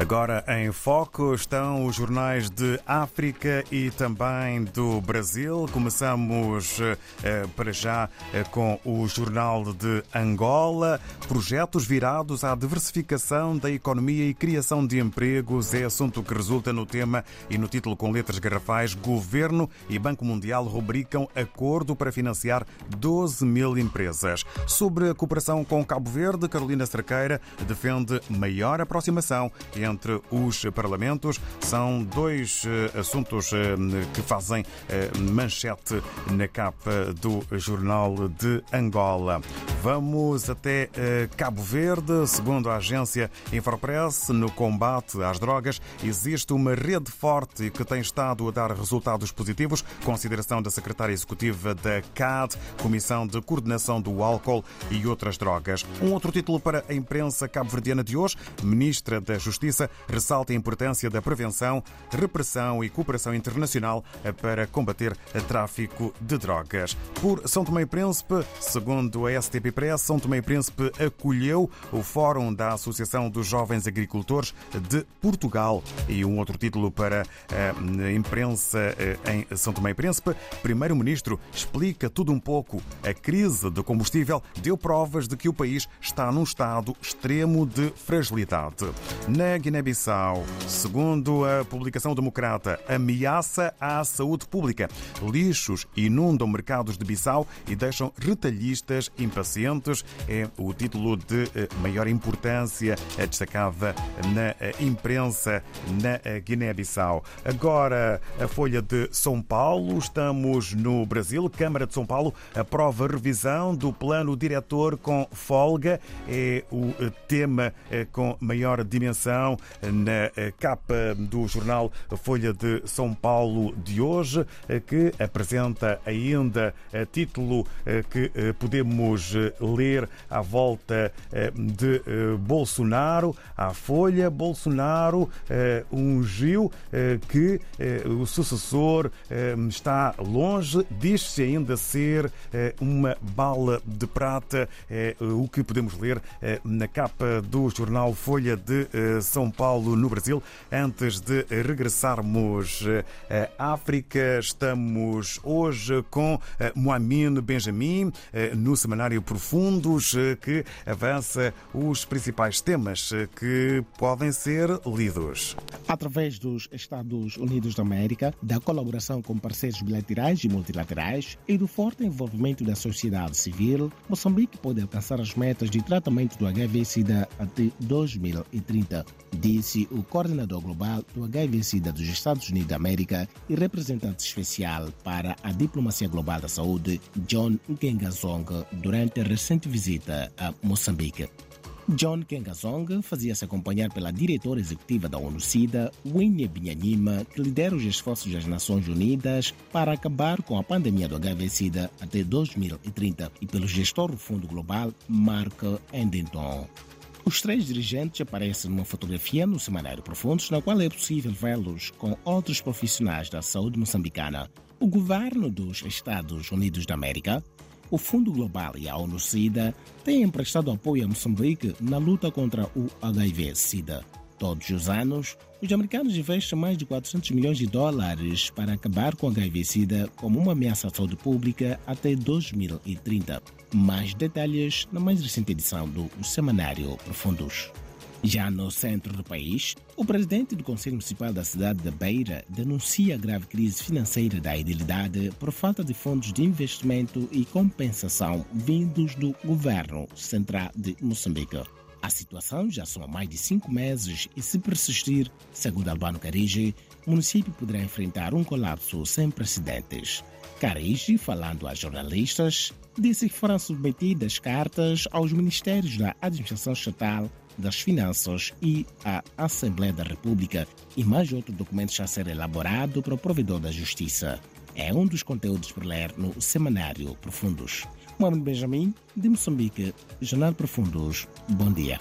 Agora em foco estão os jornais de África e também do Brasil. Começamos eh, para já eh, com o Jornal de Angola. Projetos virados à diversificação da economia e criação de empregos é assunto que resulta no tema e no título com letras garrafais: Governo e Banco Mundial rubricam acordo para financiar 12 mil empresas. Sobre a cooperação com Cabo Verde, Carolina Cerqueira defende maior aproximação entre os parlamentos. São dois eh, assuntos eh, que fazem eh, manchete na capa do Jornal de Angola. Vamos até Cabo Verde. Segundo a agência Infopress, no combate às drogas, existe uma rede forte que tem estado a dar resultados positivos. Consideração da secretária executiva da CAD, Comissão de Coordenação do Álcool e outras drogas. Um outro título para a imprensa cabo-verdiana de hoje, Ministra da Justiça Ressalta a importância da prevenção, repressão e cooperação internacional para combater o tráfico de drogas. Por São Tomé e Príncipe, segundo a STP Press, São Tomé e Príncipe acolheu o Fórum da Associação dos Jovens Agricultores de Portugal. E um outro título para a imprensa eh, em São Tomé e Príncipe, Primeiro-Ministro explica tudo um pouco. A crise do combustível deu provas de que o país está num estado extremo de fragilidade. Na Guiné-Bissau, segundo a publicação democrata, ameaça à saúde pública. Lixos inundam mercados de Bissau e deixam retalhistas impacientes. É o título de eh, maior importância eh, destacada na eh, imprensa na Guiné-Bissau. Agora, a Folha de São Paulo. Estamos no Brasil. Câmara de São Paulo aprova a revisão do plano diretor com folga. É o tema com maior dimensão na eh, capa do jornal Folha de São Paulo de hoje, eh, que apresenta ainda a título eh, que podemos ler à volta de Bolsonaro. A Folha, Bolsonaro ungiu que o sucessor está longe, diz-se ainda ser uma bala de prata, o que podemos ler na capa do jornal Folha de São são Paulo, no Brasil. Antes de regressarmos à África, estamos hoje com eh, Moamine Benjamin eh, no Semanário Profundos, eh, que avança os principais temas que podem ser lidos. Através dos Estados Unidos da América, da colaboração com parceiros bilaterais e multilaterais e do forte envolvimento da sociedade civil, Moçambique pode alcançar as metas de tratamento do HIV-Sida até 2030 disse o coordenador global do HIV-Sida dos Estados Unidos da América e representante especial para a diplomacia global da saúde, John Nkengazong, durante a recente visita a Moçambique. John Kengazong fazia-se acompanhar pela diretora executiva da ONU-SIDA, Winnie Binyanima, que lidera os esforços das Nações Unidas para acabar com a pandemia do HIV-Sida até 2030 e pelo gestor do Fundo Global, Mark Endington. Os três dirigentes aparecem numa fotografia no Semanário Profundos, na qual é possível vê-los com outros profissionais da saúde moçambicana. O governo dos Estados Unidos da América, o Fundo Global e a ONU-SIDA têm emprestado apoio a Moçambique na luta contra o HIV-SIDA. Todos os anos, os americanos investem mais de 400 milhões de dólares para acabar com a HIV-Sida como uma ameaça à saúde pública até 2030. Mais detalhes na mais recente edição do Semanário Profundos. Já no centro do país, o presidente do Conselho Municipal da cidade da Beira denuncia a grave crise financeira da idilidade por falta de fundos de investimento e compensação vindos do governo central de Moçambique. A situação já são há mais de cinco meses e, se persistir, segundo Albano Carige, o município poderá enfrentar um colapso sem precedentes. Carige, falando a jornalistas, disse que foram submetidas cartas aos ministérios da Administração Estatal, das Finanças e à Assembleia da República e mais outros documentos a ser elaborado para o provedor da Justiça. É um dos conteúdos para ler no Semanário Profundos. Mohamed Benjamin, de Moçambique, Jornal Profundos. Bom dia.